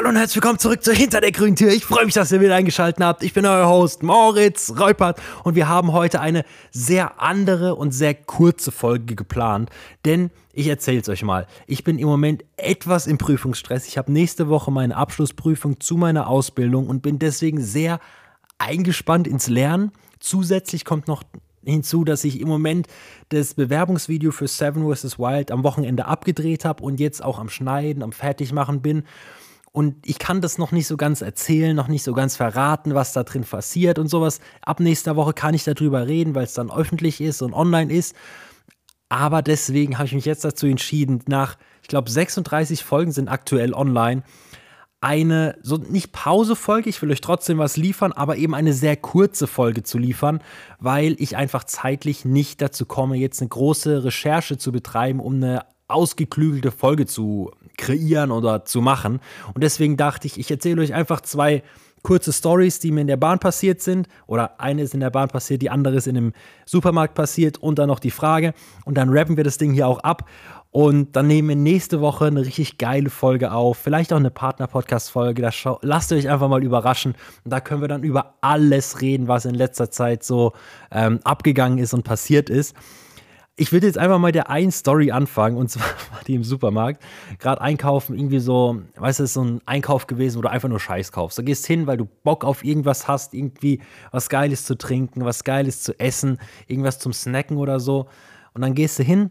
Hallo und herzlich willkommen zurück zu Hinter der grünen Tür. Ich freue mich, dass ihr wieder eingeschaltet habt. Ich bin euer Host Moritz Reupert und wir haben heute eine sehr andere und sehr kurze Folge geplant, denn ich erzähle es euch mal. Ich bin im Moment etwas im Prüfungsstress. Ich habe nächste Woche meine Abschlussprüfung zu meiner Ausbildung und bin deswegen sehr eingespannt ins Lernen. Zusätzlich kommt noch hinzu, dass ich im Moment das Bewerbungsvideo für Seven vs. Wild am Wochenende abgedreht habe und jetzt auch am Schneiden, am Fertigmachen bin. Und ich kann das noch nicht so ganz erzählen, noch nicht so ganz verraten, was da drin passiert und sowas. Ab nächster Woche kann ich darüber reden, weil es dann öffentlich ist und online ist. Aber deswegen habe ich mich jetzt dazu entschieden, nach, ich glaube, 36 Folgen sind aktuell online, eine, so nicht Pause-Folge, ich will euch trotzdem was liefern, aber eben eine sehr kurze Folge zu liefern, weil ich einfach zeitlich nicht dazu komme, jetzt eine große Recherche zu betreiben, um eine ausgeklügelte Folge zu kreieren oder zu machen. Und deswegen dachte ich, ich erzähle euch einfach zwei kurze Stories, die mir in der Bahn passiert sind. Oder eine ist in der Bahn passiert, die andere ist in einem Supermarkt passiert und dann noch die Frage. Und dann rappen wir das Ding hier auch ab. Und dann nehmen wir nächste Woche eine richtig geile Folge auf. Vielleicht auch eine Partner-Podcast-Folge. lasst euch einfach mal überraschen. Und da können wir dann über alles reden, was in letzter Zeit so ähm, abgegangen ist und passiert ist. Ich würde jetzt einfach mal der einen Story anfangen und zwar war die im Supermarkt. Gerade einkaufen, irgendwie so, weißt du, ist so ein Einkauf gewesen, wo du einfach nur Scheiß kaufst. Du gehst hin, weil du Bock auf irgendwas hast, irgendwie was Geiles zu trinken, was Geiles zu essen, irgendwas zum Snacken oder so. Und dann gehst du hin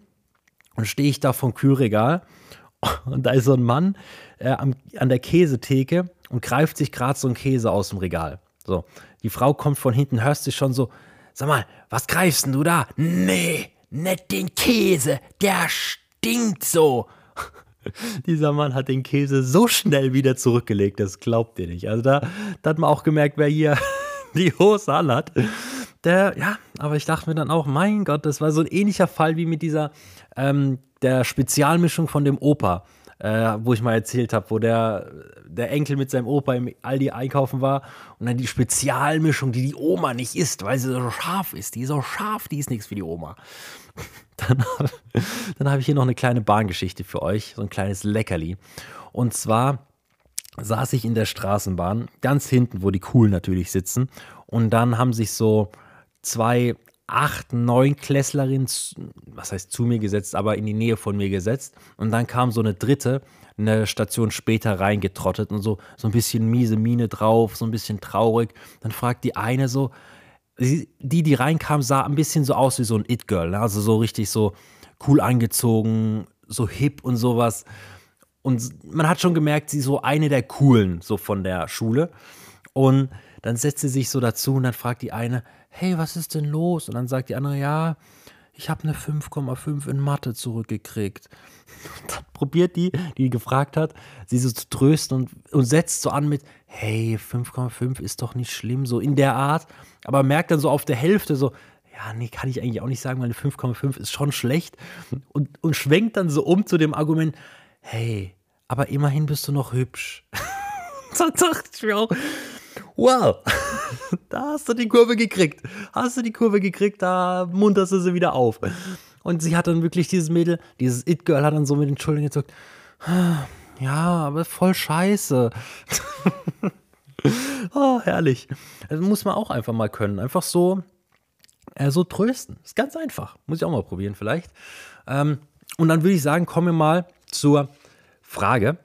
und stehe ich da vom Kühlregal und da ist so ein Mann äh, am, an der Käsetheke und greift sich gerade so einen Käse aus dem Regal. So, die Frau kommt von hinten, hörst du schon so, sag mal, was greifst denn du da? Nee, nicht den Käse, der stinkt so. Dieser Mann hat den Käse so schnell wieder zurückgelegt, das glaubt ihr nicht. Also da, da hat man auch gemerkt, wer hier die Hose an hat. Der, ja, aber ich dachte mir dann auch, mein Gott, das war so ein ähnlicher Fall wie mit dieser, ähm, der Spezialmischung von dem Opa äh, wo ich mal erzählt habe, wo der, der Enkel mit seinem Opa im Aldi einkaufen war und dann die Spezialmischung, die die Oma nicht isst, weil sie so scharf ist. Die ist so scharf, die ist nichts für die Oma. Dann, dann habe ich hier noch eine kleine Bahngeschichte für euch, so ein kleines Leckerli. Und zwar saß ich in der Straßenbahn, ganz hinten, wo die Coolen natürlich sitzen. Und dann haben sich so zwei acht, neun Klässlerinnen, was heißt zu mir gesetzt, aber in die Nähe von mir gesetzt. Und dann kam so eine dritte, eine Station später reingetrottet und so, so ein bisschen miese Miene drauf, so ein bisschen traurig. Dann fragt die eine so, die, die reinkam, sah ein bisschen so aus wie so ein It-Girl, ne? also so richtig so cool angezogen, so hip und sowas. Und man hat schon gemerkt, sie ist so eine der coolen, so von der Schule. Und dann setzt sie sich so dazu und dann fragt die eine, hey, was ist denn los? Und dann sagt die andere, ja, ich habe eine 5,5 in Mathe zurückgekriegt. Dann probiert die, die gefragt hat, sie so zu trösten und, und setzt so an mit, hey, 5,5 ist doch nicht schlimm, so in der Art. Aber merkt dann so auf der Hälfte so, ja, nee, kann ich eigentlich auch nicht sagen, weil eine 5,5 ist schon schlecht. Und, und schwenkt dann so um zu dem Argument, hey, aber immerhin bist du noch hübsch. da dachte ich mir auch, wow, da hast du die Kurve gekriegt. Hast du die Kurve gekriegt, da munterst du sie wieder auf. Und sie hat dann wirklich dieses Mädel, dieses It-Girl hat dann so mit den Schultern gezuckt. Ja, aber voll scheiße. oh, herrlich. Das muss man auch einfach mal können. Einfach so, äh, so trösten. Ist ganz einfach. Muss ich auch mal probieren, vielleicht. Ähm, und dann würde ich sagen, kommen wir mal zur Frage.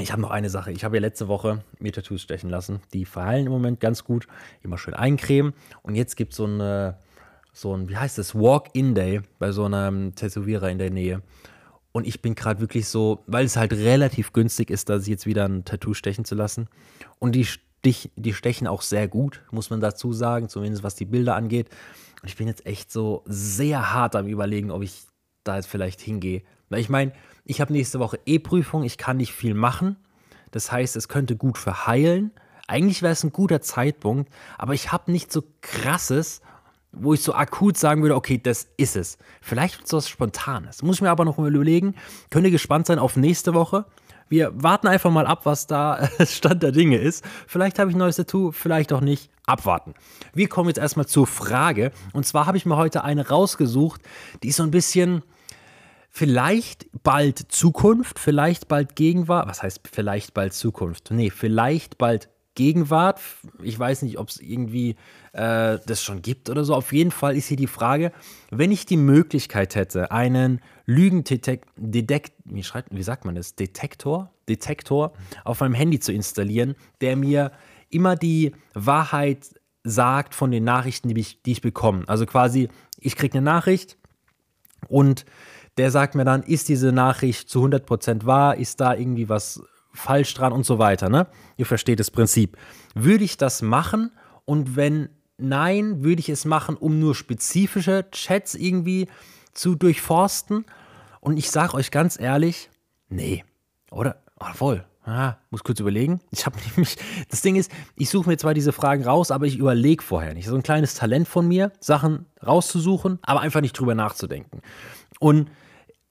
Ich habe noch eine Sache. Ich habe ja letzte Woche mir Tattoos stechen lassen. Die verheilen im Moment ganz gut. Immer schön eincremen. Und jetzt gibt es so eine, so ein, wie heißt das, Walk-In-Day bei so einem Tätowierer in der Nähe. Und ich bin gerade wirklich so, weil es halt relativ günstig ist, dass ich jetzt wieder ein Tattoo stechen zu lassen. Und die, stich, die stechen auch sehr gut, muss man dazu sagen, zumindest was die Bilder angeht. Und ich bin jetzt echt so sehr hart am Überlegen, ob ich da jetzt vielleicht hingehe. Weil ich meine, ich habe nächste Woche E-Prüfung, ich kann nicht viel machen. Das heißt, es könnte gut verheilen. Eigentlich wäre es ein guter Zeitpunkt, aber ich habe nicht so krasses, wo ich so akut sagen würde, okay, das ist es. Vielleicht so was Spontanes. Muss ich mir aber noch mal überlegen. Könnt ihr gespannt sein auf nächste Woche. Wir warten einfach mal ab, was da Stand der Dinge ist. Vielleicht habe ich ein neues Tattoo, vielleicht auch nicht. Abwarten. Wir kommen jetzt erstmal zur Frage. Und zwar habe ich mir heute eine rausgesucht, die ist so ein bisschen vielleicht bald Zukunft, vielleicht bald Gegenwart. Was heißt vielleicht bald Zukunft? Nee, vielleicht bald Gegenwart. Ich weiß nicht, ob es irgendwie äh, das schon gibt oder so. Auf jeden Fall ist hier die Frage, wenn ich die Möglichkeit hätte, einen Lügendetektor, wie, wie sagt man das? Detektor? Detektor auf meinem Handy zu installieren, der mir immer die Wahrheit sagt von den Nachrichten, die ich, die ich bekomme. Also quasi, ich kriege eine Nachricht und der sagt mir dann, ist diese Nachricht zu 100% wahr, ist da irgendwie was falsch dran und so weiter. Ne? Ihr versteht das Prinzip. Würde ich das machen und wenn nein, würde ich es machen, um nur spezifische Chats irgendwie zu durchforsten? Und ich sage euch ganz ehrlich, nee, oder? Oh, voll. Ah, muss kurz überlegen. Ich habe nämlich, das Ding ist, ich suche mir zwar diese Fragen raus, aber ich überlege vorher nicht. So ein kleines Talent von mir, Sachen rauszusuchen, aber einfach nicht drüber nachzudenken. Und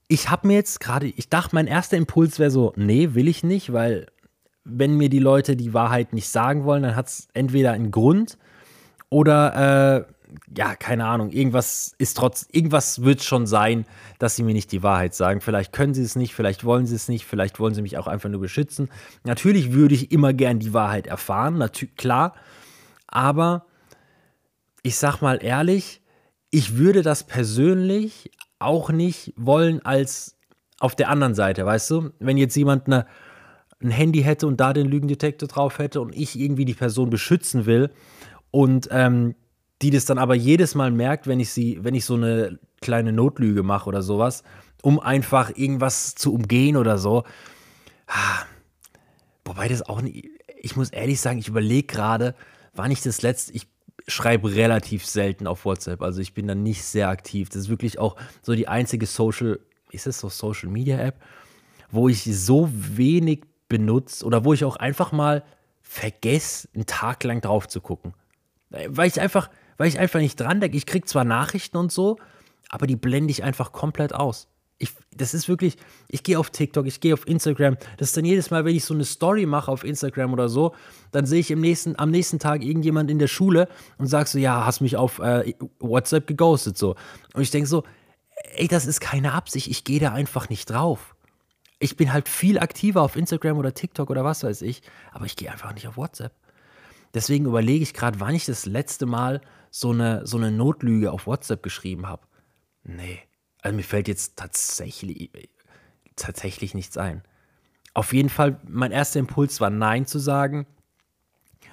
ich habe mir jetzt gerade, ich dachte, mein erster Impuls wäre so, nee, will ich nicht, weil wenn mir die Leute die Wahrheit nicht sagen wollen, dann hat es entweder einen Grund oder, äh, ja, keine Ahnung, irgendwas ist trotz, irgendwas wird schon sein, dass sie mir nicht die Wahrheit sagen. Vielleicht können sie es nicht, vielleicht wollen sie es nicht, vielleicht wollen sie mich auch einfach nur beschützen. Natürlich würde ich immer gern die Wahrheit erfahren, natürlich, klar, aber ich sag mal ehrlich, ich würde das persönlich auch nicht wollen als auf der anderen Seite, weißt du? Wenn jetzt jemand eine, ein Handy hätte und da den Lügendetektor drauf hätte und ich irgendwie die Person beschützen will und ähm, die das dann aber jedes Mal merkt, wenn ich sie, wenn ich so eine kleine Notlüge mache oder sowas, um einfach irgendwas zu umgehen oder so. Ah, wobei das auch nicht, ich muss ehrlich sagen, ich überlege gerade, wann ich das letzte, ich schreibe relativ selten auf WhatsApp. Also ich bin da nicht sehr aktiv. Das ist wirklich auch so die einzige Social, ist es so Social Media App, wo ich so wenig benutze oder wo ich auch einfach mal vergesse, einen Tag lang drauf zu gucken. Weil ich einfach, weil ich einfach nicht dran denke. Ich kriege zwar Nachrichten und so, aber die blende ich einfach komplett aus. Ich, das ist wirklich, ich gehe auf TikTok, ich gehe auf Instagram. Das ist dann jedes Mal, wenn ich so eine Story mache auf Instagram oder so, dann sehe ich im nächsten, am nächsten Tag irgendjemand in der Schule und sagst so, ja, hast mich auf äh, WhatsApp geghostet so. Und ich denke so, ey, das ist keine Absicht, ich gehe da einfach nicht drauf. Ich bin halt viel aktiver auf Instagram oder TikTok oder was weiß ich, aber ich gehe einfach nicht auf WhatsApp. Deswegen überlege ich gerade, wann ich das letzte Mal so eine, so eine Notlüge auf WhatsApp geschrieben habe. Nee, also mir fällt jetzt tatsächlich, tatsächlich nichts ein. Auf jeden Fall, mein erster Impuls war Nein zu sagen.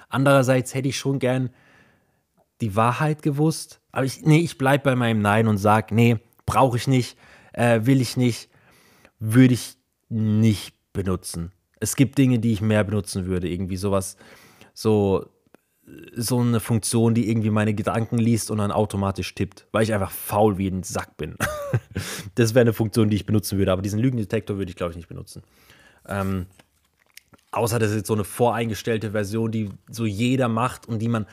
Andererseits hätte ich schon gern die Wahrheit gewusst. Aber ich, nee, ich bleibe bei meinem Nein und sage, nee, brauche ich nicht, äh, will ich nicht, würde ich nicht benutzen. Es gibt Dinge, die ich mehr benutzen würde. Irgendwie sowas, so so eine Funktion, die irgendwie meine Gedanken liest und dann automatisch tippt, weil ich einfach faul wie ein Sack bin. das wäre eine Funktion, die ich benutzen würde, aber diesen Lügendetektor würde ich, glaube ich, nicht benutzen. Ähm, außer das ist jetzt so eine voreingestellte Version, die so jeder macht und die man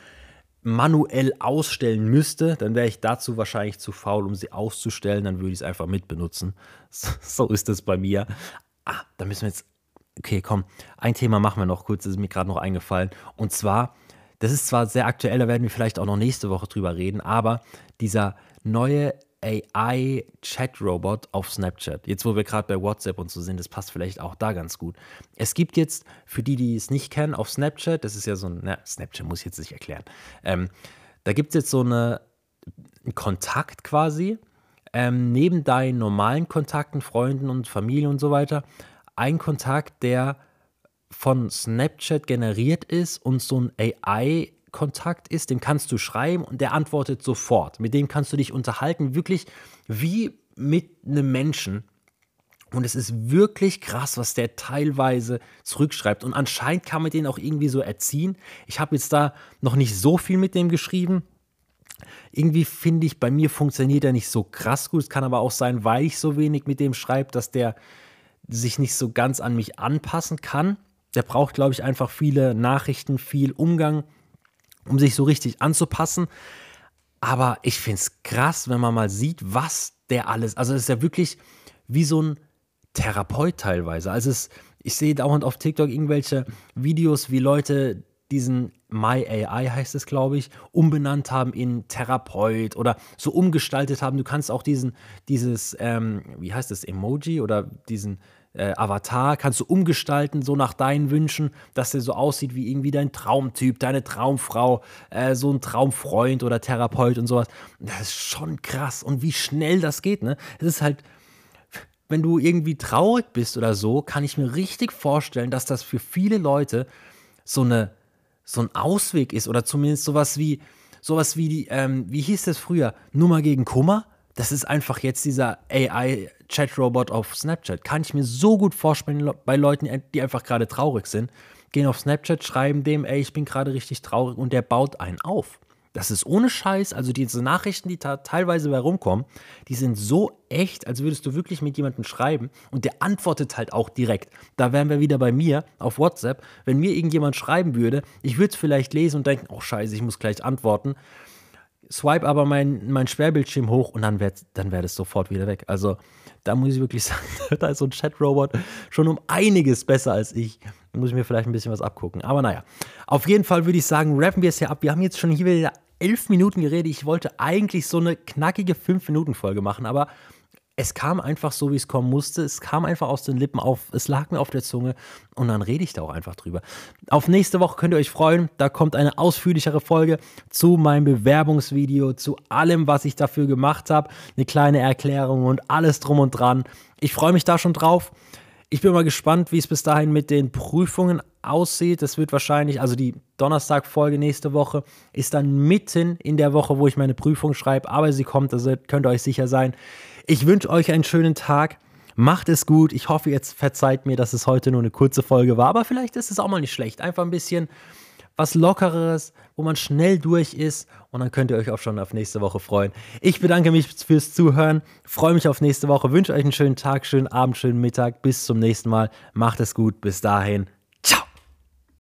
manuell ausstellen müsste, dann wäre ich dazu wahrscheinlich zu faul, um sie auszustellen, dann würde ich es einfach mitbenutzen. So ist es bei mir. Ah, da müssen wir jetzt. Okay, komm, ein Thema machen wir noch kurz, das ist mir gerade noch eingefallen. Und zwar das ist zwar sehr aktuell, da werden wir vielleicht auch noch nächste Woche drüber reden, aber dieser neue AI-Chat-Robot auf Snapchat, jetzt wo wir gerade bei WhatsApp und so sind, das passt vielleicht auch da ganz gut. Es gibt jetzt, für die, die es nicht kennen, auf Snapchat, das ist ja so ein, na, Snapchat muss ich jetzt nicht erklären, ähm, da gibt es jetzt so eine, einen Kontakt quasi, ähm, neben deinen normalen Kontakten, Freunden und Familie und so weiter, ein Kontakt, der von Snapchat generiert ist und so ein AI-Kontakt ist, dem kannst du schreiben und der antwortet sofort. Mit dem kannst du dich unterhalten, wirklich wie mit einem Menschen. Und es ist wirklich krass, was der teilweise zurückschreibt. Und anscheinend kann man den auch irgendwie so erziehen. Ich habe jetzt da noch nicht so viel mit dem geschrieben. Irgendwie finde ich, bei mir funktioniert er nicht so krass gut. Es kann aber auch sein, weil ich so wenig mit dem schreibe, dass der sich nicht so ganz an mich anpassen kann. Der braucht, glaube ich, einfach viele Nachrichten, viel Umgang, um sich so richtig anzupassen. Aber ich finde es krass, wenn man mal sieht, was der alles. Also, es ist ja wirklich wie so ein Therapeut teilweise. Also, es, ich sehe dauernd auf TikTok irgendwelche Videos, wie Leute diesen MyAI heißt es, glaube ich, umbenannt haben in Therapeut oder so umgestaltet haben. Du kannst auch diesen, dieses, ähm, wie heißt das, Emoji oder diesen äh, Avatar kannst du umgestalten, so nach deinen Wünschen, dass der so aussieht wie irgendwie dein Traumtyp, deine Traumfrau, äh, so ein Traumfreund oder Therapeut und sowas. Das ist schon krass und wie schnell das geht, ne? Es ist halt, wenn du irgendwie traurig bist oder so, kann ich mir richtig vorstellen, dass das für viele Leute so eine so ein Ausweg ist oder zumindest sowas wie sowas wie die ähm, wie hieß das früher Nummer gegen Kummer das ist einfach jetzt dieser AI-Chat-Robot auf Snapchat. Kann ich mir so gut vorstellen bei Leuten, die einfach gerade traurig sind. Gehen auf Snapchat, schreiben dem, ey, ich bin gerade richtig traurig und der baut einen auf. Das ist ohne Scheiß, also diese Nachrichten, die teilweise bei rumkommen, die sind so echt, als würdest du wirklich mit jemandem schreiben und der antwortet halt auch direkt. Da wären wir wieder bei mir auf WhatsApp. Wenn mir irgendjemand schreiben würde, ich würde es vielleicht lesen und denken, oh Scheiße, ich muss gleich antworten swipe aber mein, mein Sperrbildschirm hoch und dann wäre dann wär das sofort wieder weg. Also da muss ich wirklich sagen, da ist so ein Chat-Robot schon um einiges besser als ich. Da muss ich mir vielleicht ein bisschen was abgucken. Aber naja, auf jeden Fall würde ich sagen, rappen wir es hier ab. Wir haben jetzt schon hier wieder elf Minuten geredet. Ich wollte eigentlich so eine knackige 5-Minuten-Folge machen, aber es kam einfach so, wie es kommen musste. Es kam einfach aus den Lippen auf, es lag mir auf der Zunge und dann rede ich da auch einfach drüber. Auf nächste Woche könnt ihr euch freuen. Da kommt eine ausführlichere Folge zu meinem Bewerbungsvideo, zu allem, was ich dafür gemacht habe. Eine kleine Erklärung und alles drum und dran. Ich freue mich da schon drauf. Ich bin mal gespannt, wie es bis dahin mit den Prüfungen aussieht. Das wird wahrscheinlich, also die Donnerstag-Folge nächste Woche ist dann mitten in der Woche, wo ich meine Prüfung schreibe, aber sie kommt, also könnt ihr euch sicher sein. Ich wünsche euch einen schönen Tag. Macht es gut. Ich hoffe, jetzt verzeiht mir, dass es heute nur eine kurze Folge war, aber vielleicht ist es auch mal nicht schlecht. Einfach ein bisschen was Lockeres, wo man schnell durch ist und dann könnt ihr euch auch schon auf nächste Woche freuen. Ich bedanke mich fürs Zuhören, freue mich auf nächste Woche, wünsche euch einen schönen Tag, schönen Abend, schönen Mittag. Bis zum nächsten Mal. Macht es gut. Bis dahin.